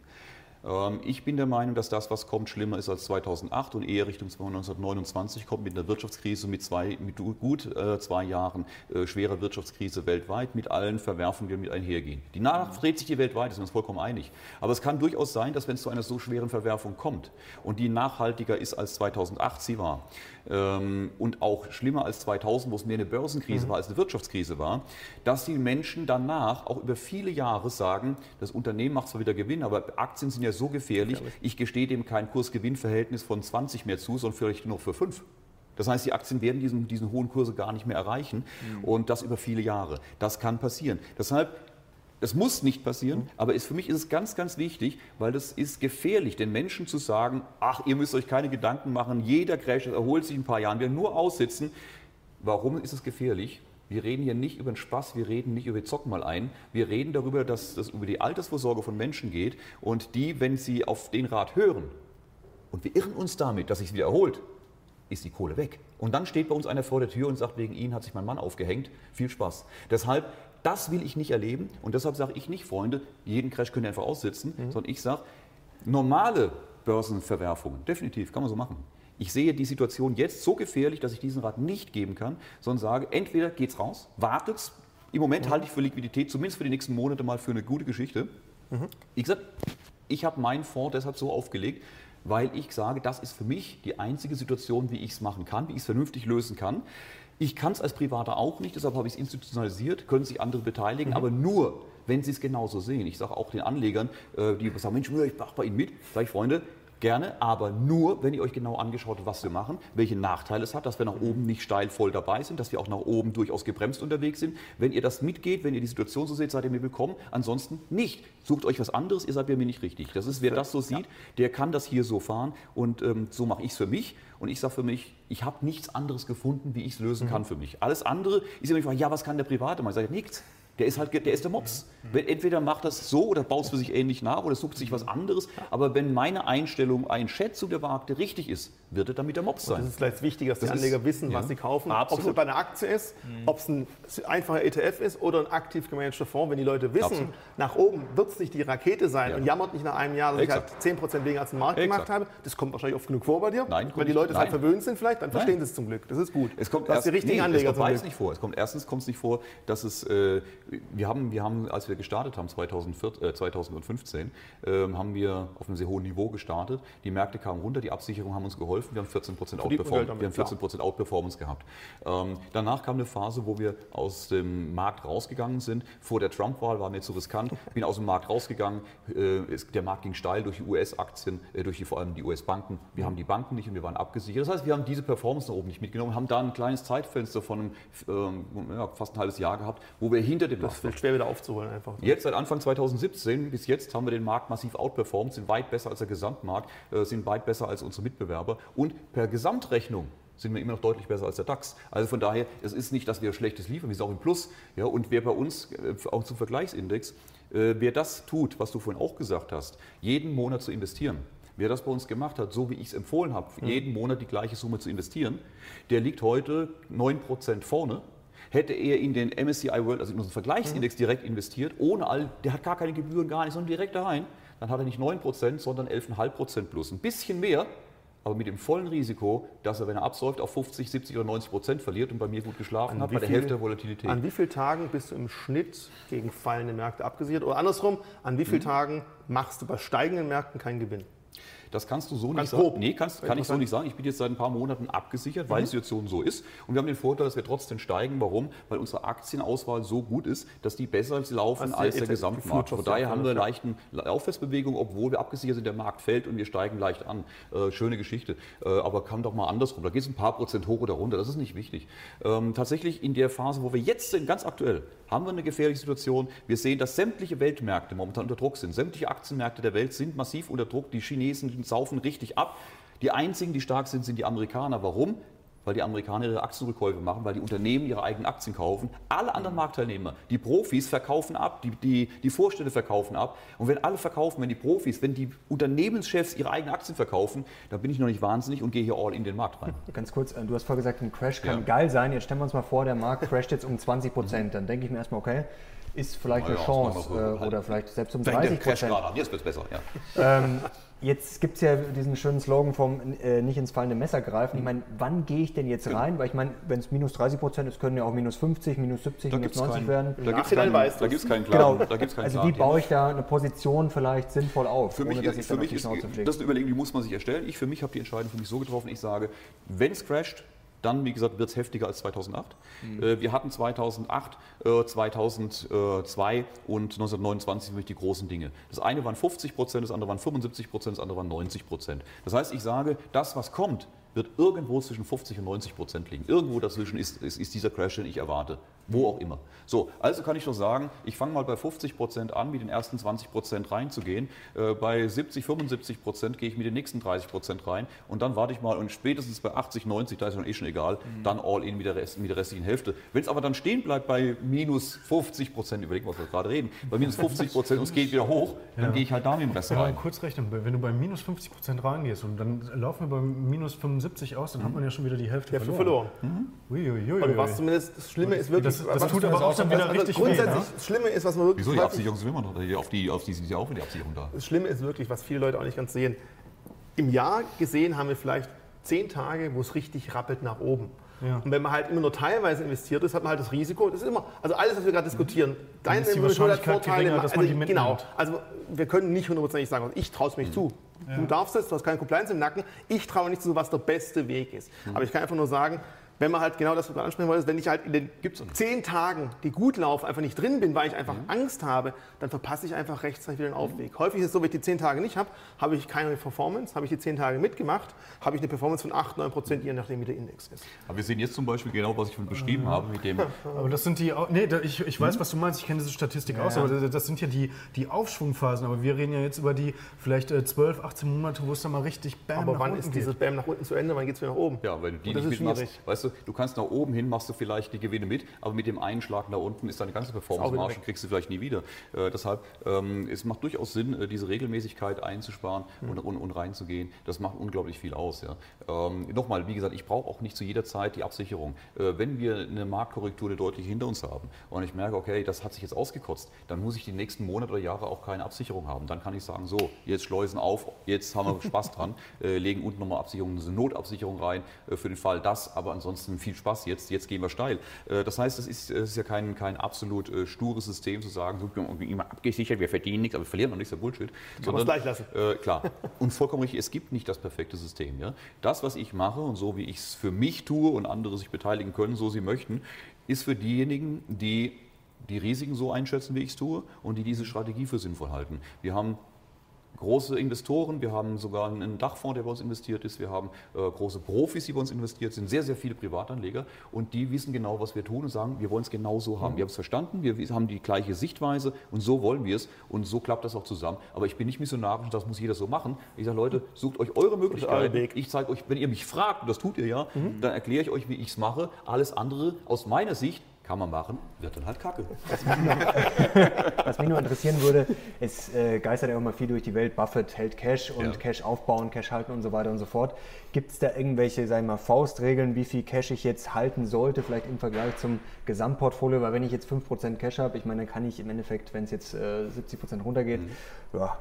Ähm, ich bin der Meinung, dass das, was kommt, schlimmer ist als 2008 und eher Richtung 1929 kommt mit einer Wirtschaftskrise, mit, zwei, mit gut äh, zwei Jahren äh, schwerer Wirtschaftskrise weltweit, mit allen Verwerfungen, die damit einhergehen. Die Nachricht dreht sich die weltweit, sind wir uns vollkommen einig. Aber es kann durchaus sein, dass wenn es zu einer so schweren Verwerfung kommt und die nachhaltiger ist als 2008 sie war, ähm, und auch schlimmer als 2000, wo es mehr eine Börsenkrise mhm. war als eine Wirtschaftskrise war, dass die Menschen danach auch über viele Jahre sagen, das Unternehmen macht zwar wieder Gewinn, aber Aktien sind ja so gefährlich, ich gestehe dem kein Kurs-Gewinn-Verhältnis von 20 mehr zu, sondern vielleicht nur für 5. Das heißt, die Aktien werden diesen, diesen hohen Kurse gar nicht mehr erreichen mhm. und das über viele Jahre. Das kann passieren. Deshalb das muss nicht passieren, mhm. aber ist, für mich ist es ganz, ganz wichtig, weil das ist gefährlich, den Menschen zu sagen, ach, ihr müsst euch keine Gedanken machen, jeder Crash erholt sich in ein paar Jahren, wir nur aussitzen. Warum ist es gefährlich? Wir reden hier nicht über den Spaß, wir reden nicht über Zocken mal ein. Wir reden darüber, dass es über die Altersvorsorge von Menschen geht und die, wenn sie auf den Rat hören und wir irren uns damit, dass sich wieder erholt, ist die Kohle weg. Und dann steht bei uns einer vor der Tür und sagt, wegen Ihnen hat sich mein Mann aufgehängt. Viel Spaß. Deshalb das will ich nicht erleben und deshalb sage ich nicht, Freunde, jeden Crash könnt ihr einfach aussitzen, mhm. sondern ich sage, normale Börsenverwerfungen, definitiv, kann man so machen. Ich sehe die Situation jetzt so gefährlich, dass ich diesen Rat nicht geben kann, sondern sage, entweder geht's raus, wartet, im Moment mhm. halte ich für Liquidität, zumindest für die nächsten Monate mal für eine gute Geschichte. Mhm. Wie gesagt, ich habe meinen Fonds deshalb so aufgelegt, weil ich sage, das ist für mich die einzige Situation, wie ich es machen kann, wie ich es vernünftig lösen kann. Ich kann es als Privater auch nicht, deshalb habe ich es institutionalisiert, können sich andere beteiligen, mhm. aber nur, wenn sie es genauso sehen. Ich sage auch den Anlegern, äh, die sagen, Mensch, ich mache bei Ihnen mit, sage ich, Freunde, Gerne, aber nur, wenn ihr euch genau angeschaut habt, was wir machen, welche Nachteile es hat, dass wir nach oben nicht steil voll dabei sind, dass wir auch nach oben durchaus gebremst unterwegs sind. Wenn ihr das mitgeht, wenn ihr die Situation so seht, seid ihr mir willkommen. Ansonsten nicht. Sucht euch was anderes, ihr seid bei mir nicht richtig. Das ist, wer das so sieht, der kann das hier so fahren und ähm, so mache ich es für mich. Und ich sage für mich, ich habe nichts anderes gefunden, wie ich es lösen mhm. kann für mich. Alles andere ist immer die Frage, ja, was kann der Private machen? Ich sage, nichts. Der ist halt, der ist der Mops. Entweder macht das so oder baut es für sich ähnlich nach oder sucht sich was anderes. Aber wenn meine Einstellung, Einschätzung der Markte richtig ist, wird er damit der Mops sein. Und das ist vielleicht wichtig, dass das die Anleger ist, wissen, was ja, sie kaufen. Ob es bei einer Aktie ist, mhm. ob es ein einfacher ETF ist oder ein aktiv gemanagter Fonds. Wenn die Leute wissen, absolut. nach oben wird es nicht die Rakete sein ja. und jammert nicht nach einem Jahr, dass Exakt. ich halt 10% weniger als den Markt Exakt. gemacht habe. Das kommt wahrscheinlich oft genug vor bei dir. Nein, Wenn die Leute halt verwöhnt sind vielleicht, dann verstehen sie es zum Glück. Das ist gut. Es kommt erst, die richtigen nee, Anleger es kommt nicht vor. Es kommt erstens kommt es nicht vor, dass es äh, wir haben wir haben als wir gestartet haben 2004, äh, 2015 äh, haben wir auf einem sehr hohen Niveau gestartet. Die Märkte kamen runter, die Absicherungen haben uns geholfen. Wir haben 14 Outperform wir haben 14 Prozent Outperformance gehabt. Ähm, danach kam eine Phase, wo wir aus dem Markt rausgegangen sind. Vor der Trump-Wahl war mir zu riskant. <laughs> Bin aus dem Markt rausgegangen. Äh, es, der Markt ging steil durch die US-Aktien, äh, durch die, vor allem die US-Banken. Wir haben die Banken nicht und wir waren abgesichert. Das heißt, wir haben diese Performance nach oben nicht mitgenommen, haben da ein kleines Zeitfenster von ähm, ja, fast ein halbes Jahr gehabt, wo wir hinter dem Das ist schwer wieder aufzuholen einfach. Jetzt seit Anfang 2017 bis jetzt haben wir den Markt massiv outperformed, sind weit besser als der Gesamtmarkt, äh, sind weit besser als unsere Mitbewerber und per Gesamtrechnung sind wir immer noch deutlich besser als der DAX. Also von daher, es ist nicht, dass wir Schlechtes liefern, wir sind auch im Plus. Ja, und wer bei uns, äh, auch zum Vergleichsindex, äh, wer das tut, was du vorhin auch gesagt hast, jeden Monat zu investieren, wer das bei uns gemacht hat, so wie ich es empfohlen habe, mhm. jeden Monat die gleiche Summe zu investieren, der liegt heute 9% vorne. Hätte er in den MSCI World, also in unseren Vergleichsindex mhm. direkt investiert, ohne all, der hat gar keine Gebühren, gar nichts, sondern direkt da rein, dann hat er nicht 9%, sondern 11,5% plus. Ein bisschen mehr, aber mit dem vollen Risiko, dass er, wenn er absäuft, auf 50, 70 oder 90 Prozent verliert und bei mir gut geschlafen an hat, bei der Hälfte der Volatilität. An wie vielen Tagen bist du im Schnitt gegen fallende Märkte abgesichert? Oder andersrum, an wie vielen mhm. Tagen machst du bei steigenden Märkten keinen Gewinn? Das kannst du so Ganz nicht grob. sagen. Nee, kannst, kann ich so nicht sagen. Ich bin jetzt seit ein paar Monaten abgesichert, weil die Situation so ist. Und wir haben den Vorteil, dass wir trotzdem steigen. Warum? Weil unsere Aktienauswahl so gut ist, dass die besser laufen Als als, der ETF, Gesamtmarkt. Von daher haben wir eine ja. leichten Aufwärtsbewegung, obwohl wir abgesichert sind, der Markt fällt und wir steigen leicht an. Äh, schöne Geschichte. Äh, aber kann doch mal andersrum. Da geht es ein paar Prozent hoch oder runter. Das ist nicht wichtig. Ähm, tatsächlich in der Phase, wo wir jetzt sind, ganz aktuell, haben wir eine gefährliche Situation. Wir sehen, dass sämtliche Weltmärkte momentan unter Druck sind. Sämtliche Aktienmärkte der Welt sind massiv unter Druck. Die Chinesen saufen richtig ab. Die einzigen, die stark sind, sind die Amerikaner. Warum? Weil die Amerikaner ihre Aktienrückkäufe machen, weil die Unternehmen ihre eigenen Aktien kaufen. Alle anderen Marktteilnehmer, die Profis verkaufen ab, die, die, die Vorstände verkaufen ab. Und wenn alle verkaufen, wenn die Profis, wenn die Unternehmenschefs ihre eigenen Aktien verkaufen, dann bin ich noch nicht wahnsinnig und gehe hier all in den Markt rein. Ganz kurz, äh, du hast vorher gesagt, ein Crash kann Ja. geil sein. Jetzt stellen wir uns mal vor, der Markt crasht jetzt um 20 Prozent. Dann denke ich mir erstmal, okay, ist vielleicht Na eine ja, Chance äh, oder vielleicht selbst um Fängt der 30 Crash Prozent. jetzt wird es besser. Ja. Ähm, jetzt gibt es ja diesen schönen Slogan vom äh, nicht ins fallende Messer greifen. Ich meine, wann gehe ich denn jetzt rein? Weil ich meine, wenn es minus 30 Prozent ist, können ja auch minus 50, minus 70, Da minus gibt's 90 keinen- werden. Da gibt es keinen, da gibt's keinen Genau. klaren, da gibt's keinen Also klaren wie baue ich da eine Position vielleicht sinnvoll auf, Für mich, ohne dass ist, ich für dann auf mich die ist das ist eine Überlegung, die muss man sich erstellen. Ich für mich habe die Entscheidung für mich so getroffen. Ich sage, wenn es crasht, dann, wie gesagt, wird es heftiger als 2008. Äh, wir hatten 2008, äh, 2002 und 1929 nämlich die großen Dinge. Das eine waren 50 Prozent, das andere waren 75 Prozent, das andere waren 90 Prozent. Das heißt, ich sage, das, was kommt, wird irgendwo zwischen 50 und 90 Prozent liegen. Irgendwo dazwischen ist, ist, ist dieser Crash, den ich erwarte. Wo auch immer. So, also kann ich nur sagen, ich fange mal bei 50 Prozent an, mit den ersten 20 Prozent reinzugehen. Äh, bei 70, 75 Prozent gehe ich mit den nächsten 30 Prozent rein und dann warte ich mal und spätestens bei 80, 90, da ist dann eh schon egal, dann all in mit der, Rest, mit der restlichen Hälfte. Wenn es aber dann stehen bleibt bei minus 50 Prozent, überlegen wir, was wir gerade reden, bei minus 50 Prozent und es geht wieder hoch, dann gehe ich halt da mit dem Rest Wenn wir rein. kurz rechnen, wenn du bei minus 50 Prozent reingehst und dann laufen wir bei minus 75 aus, dann hat man ja schon wieder die Hälfte Hälfte verloren. verloren. Uiuiui. Und was zumindest das Schlimme ist wirklich. Das- das was- tut aber auch dann wieder also richtig weh, Grundsätzlich, ne? das Schlimme ist, was man wirklich. Wieso? Die Absicherung sind immer noch da. Auf die, auf die sind ja auch wieder die Absicherung da. Das Schlimme ist wirklich, was viele Leute auch nicht ganz sehen. Im Jahr gesehen haben wir vielleicht zehn Tage, wo es richtig rappelt nach oben. Ja. Und wenn man halt immer nur teilweise investiert ist, hat man halt das Risiko. Das ist immer, also alles, was wir gerade diskutieren, deine ist die Investition hat Wahrscheinlichkeit geringer, also. Genau. Also wir können nicht hundertprozentig sagen, ich traue es mich zu. Du darfst es, du hast keine Compliance im Nacken. Ich traue nicht zu, was der beste Weg ist. Aber ich kann einfach nur sagen, wenn man halt genau das, was du ansprechen wolltest, wenn ich halt in den zehn Tagen, die gut laufen, einfach nicht drin bin, weil ich einfach Angst habe, dann verpasse ich einfach rechtzeitig wieder den Aufweg. Häufig ist es so, wenn ich die zehn Tage nicht habe, habe ich keine Performance, habe ich die zehn Tage mitgemacht, habe ich eine Performance von 8, 9 Prozent, je nachdem, wie der Index ist. Aber wir sehen jetzt zum Beispiel genau, was ich vorhin beschrieben habe mit dem <laughs> Aber das sind die, nee, ich, ich weiß, was du meinst, ich kenne diese Statistik aus, aber das- sind ja die, die Aufschwungphasen. Aber wir reden ja jetzt über die vielleicht äh, 12, 18 Monate, wo es dann mal richtig bam Aber nach wann unten ist geht. dieses Bam nach unten zu Ende, wann geht es wieder nach oben? Ja, wenn du die Und das nicht ist schwierig. weißt du, du kannst nach oben hin, machst du vielleicht die Gewinne mit, aber mit dem einen Schlag nach unten ist deine ganze Performance-Marge, kriegst du vielleicht nie wieder. Äh, deshalb, ähm, es macht durchaus Sinn, äh, diese Regelmäßigkeit einzusparen Hm. und, und, und reinzugehen. Das macht unglaublich viel aus. Ja. Ähm, Nochmal, wie gesagt, ich brauche auch nicht zu jeder Zeit die Absicherung. Äh, wenn wir eine Marktkorrektur eine deutlich hinter uns haben und ich merke, okay, das hat sich jetzt ausgekotzt, dann muss ich die nächsten Monate oder Jahre auch keine Absicherung haben. Dann kann ich sagen, so, jetzt Schleusen auf, jetzt haben wir Spaß dran, <laughs> äh, legen unten nochmal Absicherung, eine Notabsicherung rein äh, für den Fall das, aber ansonsten viel Spaß, jetzt, jetzt gehen wir steil. Äh, das heißt, es ist, es ist ja kein, kein absolut äh, stures System zu sagen, so, wir haben irgendwie immer abgesichert, wir verdienen nichts, aber wir verlieren noch nichts, der Bullshit. Es gleich lassen. Äh, klar. Und vollkommen richtig, es gibt nicht das perfekte System. Ja? Das, was ich mache und so wie ich es für mich tue und andere sich beteiligen können, so sie möchten, ist für diejenigen, die die Risiken so einschätzen, wie ich es tue und die diese Strategie für sinnvoll halten. Wir haben große Investoren, wir haben sogar einen Dachfonds, der bei uns investiert ist, wir haben äh, große Profis, die bei uns investiert sind, sehr, sehr viele Privatanleger und die wissen genau, was wir tun und sagen, wir wollen es genau so haben. Wir haben es verstanden, wir haben die gleiche Sichtweise und so wollen wir es und so klappt das auch zusammen. Aber ich bin nicht missionarisch, das muss jeder so machen. Ich sage, Leute, sucht euch eure Möglichkeiten. Ich zeige euch, wenn ihr mich fragt, und das tut ihr ja, dann erkläre ich euch, wie ich es mache. Alles andere aus meiner Sicht kann man machen, wird dann halt kacke. Was mich nur <laughs> interessieren würde, es äh, geistert ja auch mal viel durch die Welt. Buffett hält Cash und Ja. Cash aufbauen, Cash halten und so weiter und so fort. Gibt es da irgendwelche, sagen wir mal, Faustregeln, wie viel Cash ich jetzt halten sollte, vielleicht im Vergleich zum Gesamtportfolio? Weil wenn ich jetzt 5% Cash habe, ich meine, dann kann ich im Endeffekt, wenn es jetzt äh, 70% runtergeht, ja,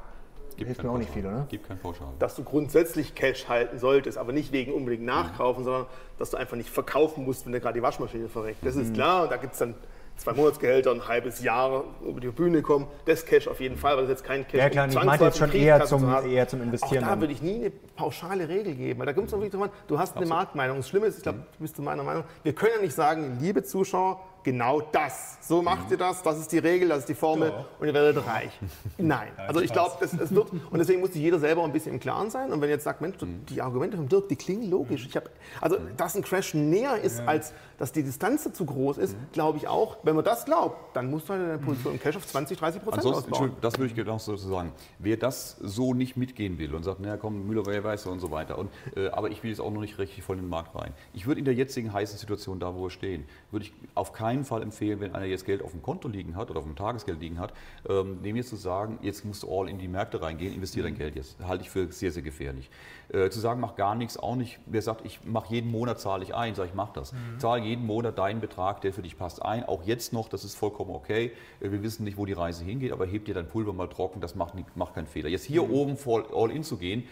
hilft mir auch nicht viel, oder? Gibt kein Pauschal. dass du grundsätzlich Cash halten solltest, aber nicht wegen unbedingt nachkaufen, sondern dass du einfach nicht verkaufen musst, wenn dir gerade die Waschmaschine verreckt. Das ist klar und da gibt es dann zwei Monatsgehälter, ein halbes Jahr über die Bühne kommen. Das Cash auf jeden Fall, weil das jetzt kein Cash Ja klar, um ich meinte jetzt schon eher zum, zu eher zum Investieren. Auch da würde ich nie eine pauschale Regel geben, weil da gibt es wirklich dran, du hast eine Marktmeinung. Das Schlimme ist, ich glaube, du bist meiner Meinung, wir können ja nicht sagen, liebe Zuschauer, genau das, so macht ihr das, das ist die Regel, das ist die Formel und ihr werdet reich. Nein, also ich glaube, es es wird, und deswegen muss sich jeder selber ein bisschen im Klaren sein und wenn ihr jetzt sagt, Mensch, die Argumente von Dirk, die klingen logisch. Ich hab, also, dass ein Crash näher ist, als dass die Distanz zu groß ist, glaube ich auch. Wenn man das glaubt, dann musst du halt deine Position im Cash auf 20, 30 Prozent ausbauen. Das würde ich genau so sagen. Wer das so nicht mitgehen will und sagt, naja, komm, Müller, wer weiß und so weiter, und, äh, aber ich will jetzt auch noch nicht richtig voll in den Markt rein. Ich würde in der jetzigen heißen Situation, da wo wir stehen, würde ich auf keinen Fall empfehlen, wenn einer jetzt Geld auf dem Konto liegen hat oder auf dem Tagesgeld liegen hat, ähm, dem jetzt zu sagen, jetzt musst du all in die Märkte reingehen, investiere dein Geld jetzt. Halte ich für sehr, sehr gefährlich. Äh, zu sagen, mach gar nichts, auch nicht. Wer sagt, ich mache jeden Monat, zahle ich ein, sage ich, mach das. Zahle jeden Monat deinen Betrag, der für dich passt, ein. Auch jetzt noch, das ist vollkommen okay. Äh, Wir wissen nicht, wo die Reise hingeht, aber heb dir dein Pulver mal trocken, das macht, nicht, macht keinen Fehler. Jetzt hier oben voll all in zu gehen,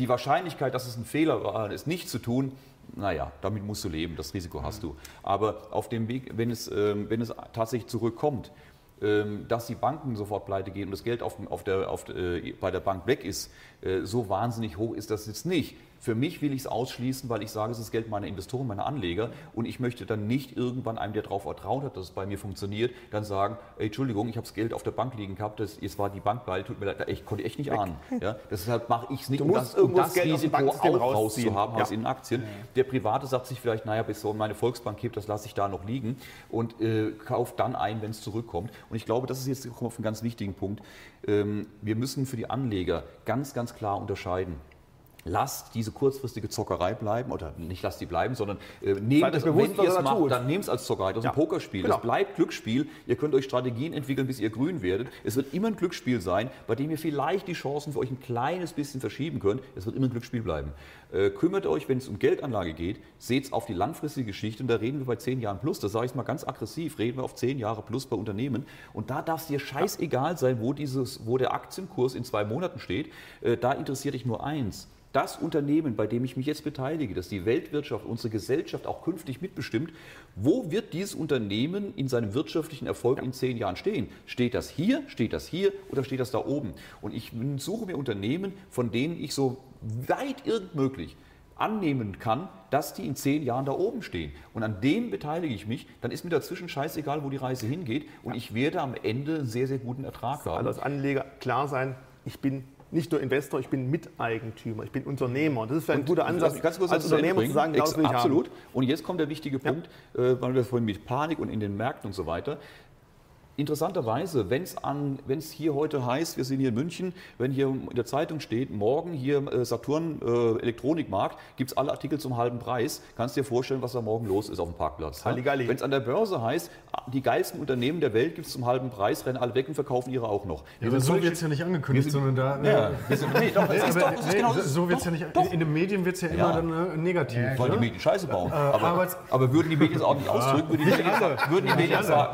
die Wahrscheinlichkeit, dass es ein Fehler war, es nicht zu tun, naja, damit musst du leben, das Risiko hast du. Aber auf dem Weg, wenn es, ähm, wenn es tatsächlich zurückkommt, ähm, dass die Banken sofort pleite gehen und das Geld auf, auf der, auf, äh, bei der Bank weg ist, äh, so wahnsinnig hoch ist das jetzt nicht. Für mich will ich es ausschließen, weil ich sage, es ist Geld meiner Investoren, meiner Anleger und ich möchte dann nicht irgendwann einem, der darauf vertraut hat, dass es bei mir funktioniert, dann sagen, ey, Entschuldigung, ich habe das Geld auf der Bank liegen gehabt, das, jetzt war die Bank pleite, tut mir leid, ich konnte echt nicht ahnen. Ja, deshalb mache ich es nicht, um das, um das das Risiko auch rauszuhaben Ja. aus in Aktien. Der Private sagt sich vielleicht, naja, bis so meine Volksbank hebt, das lasse ich da noch liegen und äh, kauft dann ein, wenn es zurückkommt. Und ich glaube, das ist jetzt auf einen ganz wichtigen Punkt. Ähm, wir müssen für die Anleger ganz, ganz klar unterscheiden. Lasst diese kurzfristige Zockerei bleiben, oder nicht lasst die bleiben, sondern äh, nehmt es, bewusst, wenn ihr es da macht, tut. dann nehmt es als Zockerei. Das ist Ja, ein Pokerspiel. genau. Es bleibt Glücksspiel. Ihr könnt euch Strategien entwickeln, bis ihr grün werdet. Es wird immer ein Glücksspiel sein, bei dem ihr vielleicht die Chancen für euch ein kleines bisschen verschieben könnt. Es wird immer ein Glücksspiel bleiben. Äh, kümmert euch, wenn es um Geldanlage geht, seht es auf die langfristige Geschichte und da reden wir bei zehn Jahren plus. Das sage ich mal ganz aggressiv, reden wir auf zehn Jahre plus bei Unternehmen. Und da darf es dir scheißegal sein, wo, dieses, wo der Aktienkurs in zwei Monaten steht. Äh, da interessiert dich nur eins. Das Unternehmen, bei dem ich mich jetzt beteilige, das die Weltwirtschaft, unsere Gesellschaft auch künftig mitbestimmt, wo wird dieses Unternehmen in seinem wirtschaftlichen Erfolg in zehn Jahren stehen? Steht das hier, steht das hier oder steht das da oben? Und ich suche mir Unternehmen, von denen ich so weit irgend möglich annehmen kann, dass die in zehn Jahren da oben stehen. Und an denen beteilige ich mich, dann ist mir dazwischen scheißegal, wo die Reise hingeht und ich werde am Ende einen sehr, sehr guten Ertrag haben. Also als Anleger klar sein, ich bin nicht nur Investor, ich bin Miteigentümer, ich bin Unternehmer. Das ist vielleicht ein guter Ansatz, ganz kurz als das Unternehmer zu sagen, genau das will ich Absolut. haben. Und jetzt kommt der wichtige Punkt, äh, weil wir vorhin mit Panik und in den Märkten und so weiter. Interessanterweise, wenn es es hier heute heißt, wir sind hier in München, wenn hier in der Zeitung steht, morgen hier äh, Saturn äh, Elektronikmarkt, gibt es alle Artikel zum halben Preis, kannst dir vorstellen, was da morgen los ist auf dem Parkplatz. Halligalli. Wenn es an der Börse heißt, die geilsten Unternehmen der Welt gibt es zum halben Preis, rennen alle weg und verkaufen ihre auch noch. Ja, aber so wird es ja nicht angekündigt, sind- sondern da. Ja, wir sind, nee, doch, das <laughs> ist aber, doch, das ist nee, genau so, so wird es ja nicht. doch. In den Medien wird es ja immer Ja. dann äh, negativ. Wollen die ne? Medien Scheiße bauen. aber, Arbeits- aber würden die Medien es auch nicht <laughs> ausdrücken, die, Medien, <laughs> sagen, würden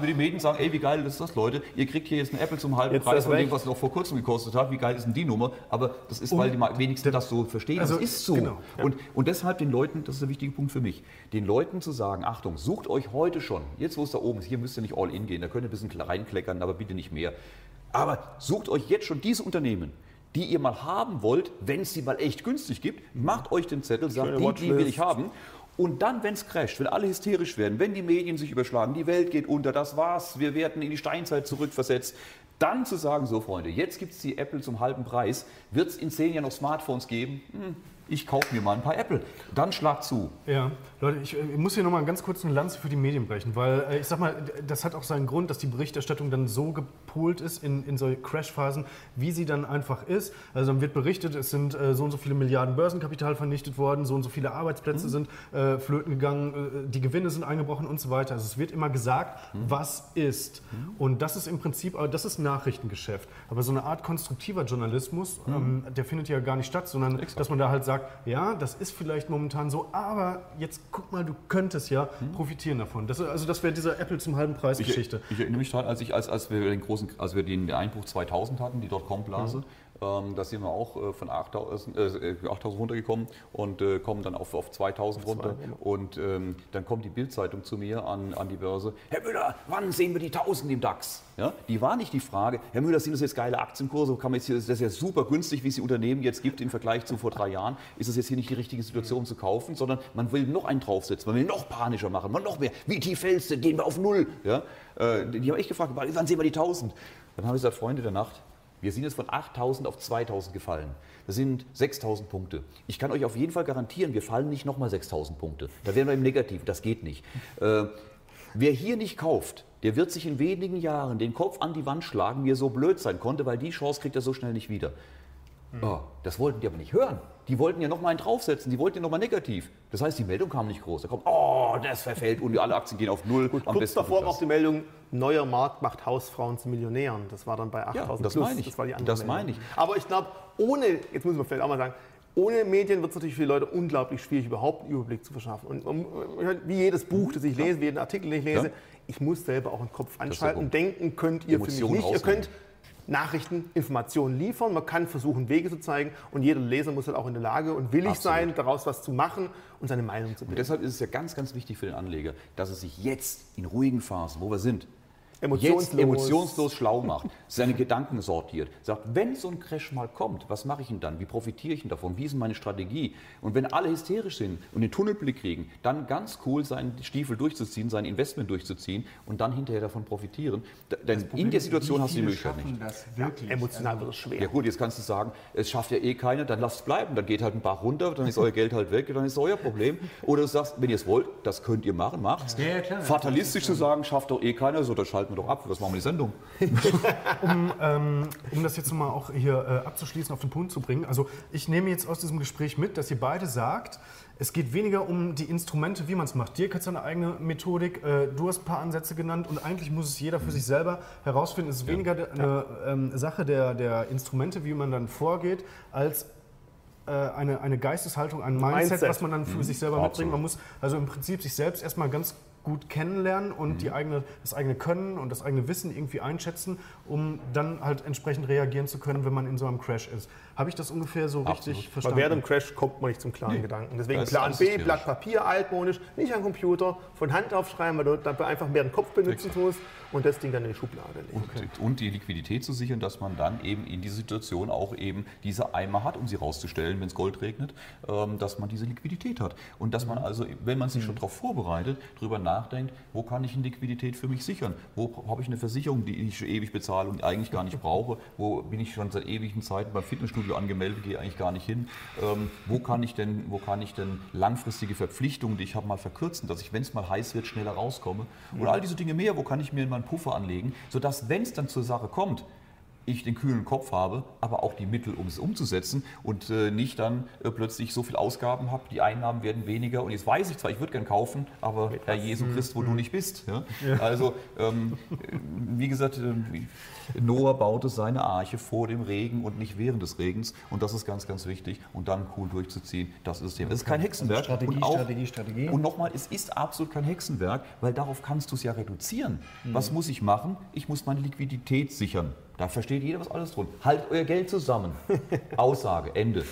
die Medien sagen, ey, wie geil ist das, Leute? Ihr kriegt hier jetzt ein Apple zum halben Jetzt Preis von dem, was es noch vor kurzem gekostet hat. Wie geil ist denn die Nummer? Aber das ist, weil die mal wenigstens das so verstehen. Also, das ist so. genau. Und, und deshalb den Leuten, das ist der wichtige Punkt für mich, den Leuten zu sagen, Achtung, sucht euch heute schon, jetzt wo es da oben ist, hier müsst ihr nicht all in gehen, da könnt ihr ein bisschen reinkleckern, aber bitte nicht mehr. Aber sucht euch jetzt schon diese Unternehmen, die ihr mal haben wollt, wenn es sie mal echt günstig gibt, macht euch den Zettel, sagt, Schöne die, die will ich haben. Und dann, wenn es crasht, wenn alle hysterisch werden, wenn die Medien sich überschlagen, die Welt geht unter, das war's, wir werden in die Steinzeit zurückversetzt, dann zu sagen, so Freunde, jetzt gibt es die Apple zum halben Preis, wird es in zehn Jahren noch Smartphones geben? Hm, ich kaufe mir mal ein paar Apple. Dann schlag zu. Ja, Leute, ich, äh, muss hier nochmal ganz kurz eine Lanze für die Medien brechen, weil äh, ich sag mal, das hat auch seinen Grund, dass die Berichterstattung dann so gepolt ist in, in solche Crashphasen, wie sie dann einfach ist. Also dann wird berichtet, es sind äh, so und so viele Milliarden Börsenkapital vernichtet worden, so und so viele Arbeitsplätze sind äh, flöten gegangen, äh, die Gewinne sind eingebrochen und so weiter. Also es wird immer gesagt, was ist. Und das ist im Prinzip, äh, das ist Nachrichtengeschäft. Aber so eine Art konstruktiver Journalismus, ähm, der findet ja gar nicht statt, sondern dass man da halt sagt, ja, das ist vielleicht momentan so, aber jetzt guck mal, du könntest ja profitieren davon. Das, also das wäre diese Apple zum halben Preis Ich, Geschichte. ich erinnere mich daran, als, ich, als, als wir den großen, als wir den Einbruch 2000 hatten, die Dotcom-Blase, Ähm, da sind wir auch äh, von 8000 äh, 8000 runtergekommen und äh, kommen dann auf, auf 2000 runter. Genau. Und ähm, dann kommt die Bildzeitung zu mir an, an die Börse. Herr Müller, wann sehen wir die 1000 im DAX? Ja, die war nicht die Frage, Herr Müller, sind das jetzt geile Aktienkurse? Kann man jetzt hier, das ist ja super günstig, wie es die Unternehmen jetzt gibt im Vergleich zu vor drei Jahren. Ist das jetzt hier nicht die richtige Situation zu kaufen, sondern man will noch einen draufsetzen, man will noch panischer machen, man noch mehr. Wie tief fällst du? Gehen wir auf Null. Ja, äh, die haben echt gefragt, wann sehen wir die 1000? Dann habe ich gesagt, Freunde der Nacht, wir sind jetzt von 8000 auf 2000 gefallen. Das sind 6000 Punkte. Ich kann euch auf jeden Fall garantieren, wir fallen nicht nochmal 6000 Punkte. Da wären wir im Negativ, das geht nicht. Äh, wer hier nicht kauft, der wird sich in wenigen Jahren den Kopf an die Wand schlagen, wie er so blöd sein konnte, weil die Chance kriegt er so schnell nicht wieder. Hm. Oh, das wollten die aber nicht hören. Die wollten ja nochmal einen draufsetzen, die wollten ja nochmal negativ. Das heißt, die Meldung kam nicht groß. Da kommt, oh, das verfällt und alle Aktien gehen auf Null. Gut, kurz davor war auch die Meldung, neuer Markt macht Hausfrauen zu Millionären. Das war dann bei 8000 ja, das Meine ich. Das war die andere Das meine ich. Aber ich glaube, ohne, jetzt muss man vielleicht auch mal sagen, ohne Medien wird es natürlich für die Leute unglaublich schwierig, überhaupt einen Überblick zu verschaffen. Und wie jedes Buch, das ich lese, wie jeden Artikel, den ich lese, ja. ich muss selber auch den Kopf anschalten. Denken könnt ihr Emotionen für mich nicht. Ihr könnt Nachrichten, Informationen liefern. Man kann versuchen, Wege zu zeigen. Und jeder Leser muss halt auch in der Lage und willig Absolut. sein, daraus was zu machen und seine Meinung zu bilden. Und deshalb ist es ja ganz, ganz wichtig für den Anleger, dass er sich jetzt in ruhigen Phasen, wo wir sind, emotionslos. jetzt emotionslos schlau macht, seine Gedanken sortiert, sagt, wenn so ein Crash mal kommt, was mache ich denn dann? Wie profitiere ich denn davon? Wie ist meine Strategie? Und wenn alle hysterisch sind und den Tunnelblick kriegen, dann ganz cool seinen Stiefel durchzuziehen, sein Investment durchzuziehen und dann hinterher davon profitieren. Denn in der Situation hast du die Möglichkeit nicht. Das wirklich? Ja, emotional wird es schwer. Ja gut, jetzt kannst du sagen, es schafft ja eh keiner, dann lasst es bleiben. Dann geht halt ein Bach runter, dann ist euer Geld halt weg, dann ist es euer Problem. Oder du sagst, wenn ihr es wollt, das könnt ihr machen, macht ja, ja, Fatalistisch zu sagen, schafft doch eh keiner, so, dann schalten wir doch ab. Was machen wir die Sendung. <laughs> um, ähm, um das jetzt mal auch hier äh, abzuschließen, auf den Punkt zu bringen. Also ich nehme jetzt aus diesem Gespräch mit, dass ihr beide sagt, es geht weniger um die Instrumente, wie man es macht. Dirk hat seine eigene Methodik, äh, du hast ein paar Ansätze genannt und eigentlich muss es jeder für sich selber herausfinden. Es ist weniger ja. eine ähm, Sache der, der Instrumente, wie man dann vorgeht, als äh, eine, eine Geisteshaltung, ein Mindset, Mindset, was man dann für mhm. sich selber Absolut. mitbringt. Man muss also im Prinzip sich selbst erstmal ganz gut kennenlernen und mhm. die eigene, das eigene Können und das eigene Wissen irgendwie einschätzen, um dann halt entsprechend reagieren zu können, wenn man in so einem Crash ist. Habe ich das ungefähr so Absolut. richtig verstanden? Weil während dem Crash kommt man nicht zum klaren nee. Gedanken. Deswegen Plan B, Blatt Papier, altmodisch, nicht am Computer, von Hand aufschreiben, weil du dabei einfach mehr den Kopf benutzen tust und das Ding dann in die Schublade legen. Und, okay. und, die Liquidität zu sichern, dass man dann eben in dieser Situation auch eben diese Eimer hat, um sie rauszustellen, wenn es Gold regnet, ähm, dass man diese Liquidität hat. Und dass man mhm. also, wenn man sich mhm. schon darauf vorbereitet, darüber nachdenkt, wo kann ich eine Liquidität für mich sichern? Wo habe ich eine Versicherung, die ich ewig bezahle und eigentlich gar nicht brauche? Wo bin ich schon seit ewigen Zeiten beim Fitnessstudio angemeldet, gehe eigentlich gar nicht hin. Ähm, wo, kann ich denn, wo kann ich denn langfristige Verpflichtungen, die ich habe, mal verkürzen, dass ich, wenn es mal heiß wird, schneller rauskomme? Oder all diese Dinge mehr, wo kann ich mir meinen Puffer anlegen, sodass, wenn es dann zur Sache kommt, ich den kühlen Kopf habe, aber auch die Mittel, um es umzusetzen und äh, nicht dann äh, plötzlich so viel Ausgaben habe, die Einnahmen werden weniger und jetzt weiß ich zwar, ich würde gern kaufen, aber Herr Jesu Christ, wo du mhm. nicht bist. Ja? Ja. Also, ähm, <laughs> wie gesagt, äh, Noah baute seine Arche vor dem Regen und nicht während des Regens und das ist ganz, ganz wichtig und dann cool durchzuziehen, das ist das Thema. Es ist kein Hexenwerk. Also Strategie, und auch, Strategie, Strategie. Und nochmal, es ist absolut kein Hexenwerk, weil darauf kannst du es ja reduzieren. Mhm. Was muss ich machen? Ich muss meine Liquidität sichern. Da versteht jeder, was alles drunter. Haltet euer Geld zusammen. <laughs> Aussage, Ende.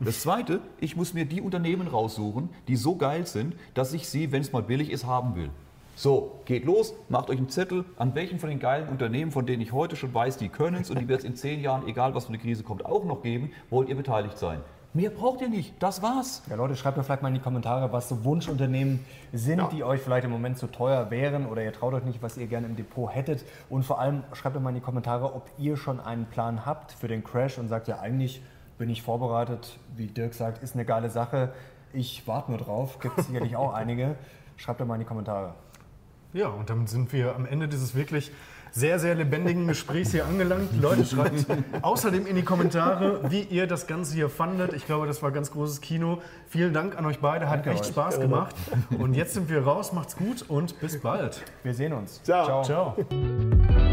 Das Zweite, ich muss mir die Unternehmen raussuchen, die so geil sind, dass ich sie, wenn es mal billig ist, haben will. So, geht los, macht euch einen Zettel, an welchen von den geilen Unternehmen, von denen ich heute schon weiß, die können es und die wird es in zehn Jahren, egal was für eine Krise kommt, auch noch geben, wollt ihr beteiligt sein. Mehr braucht ihr nicht. Das war's. Ja, Leute, schreibt mir vielleicht mal in die Kommentare, was so Wunschunternehmen sind, ja. die euch vielleicht im Moment zu teuer wären oder ihr traut euch nicht, was ihr gerne im Depot hättet. Und vor allem schreibt mir mal in die Kommentare, ob ihr schon einen Plan habt für den Crash und sagt, ja, eigentlich bin ich vorbereitet. Wie Dirk sagt, ist eine geile Sache. Ich warte nur drauf. Gibt es sicherlich auch <laughs> einige. Schreibt doch mal in die Kommentare. Ja, und damit sind wir am Ende dieses wirklich sehr, sehr lebendigen Gesprächs hier angelangt. Leute, schreibt außerdem in die Kommentare, wie ihr das Ganze hier fandet. Ich glaube, das war ganz großes Kino. Vielen Dank an euch beide, hat Danke echt euch. Spaß gemacht. Und jetzt sind wir raus, macht's gut und bis bald. Wir sehen uns. Ciao. Ciao. Ciao.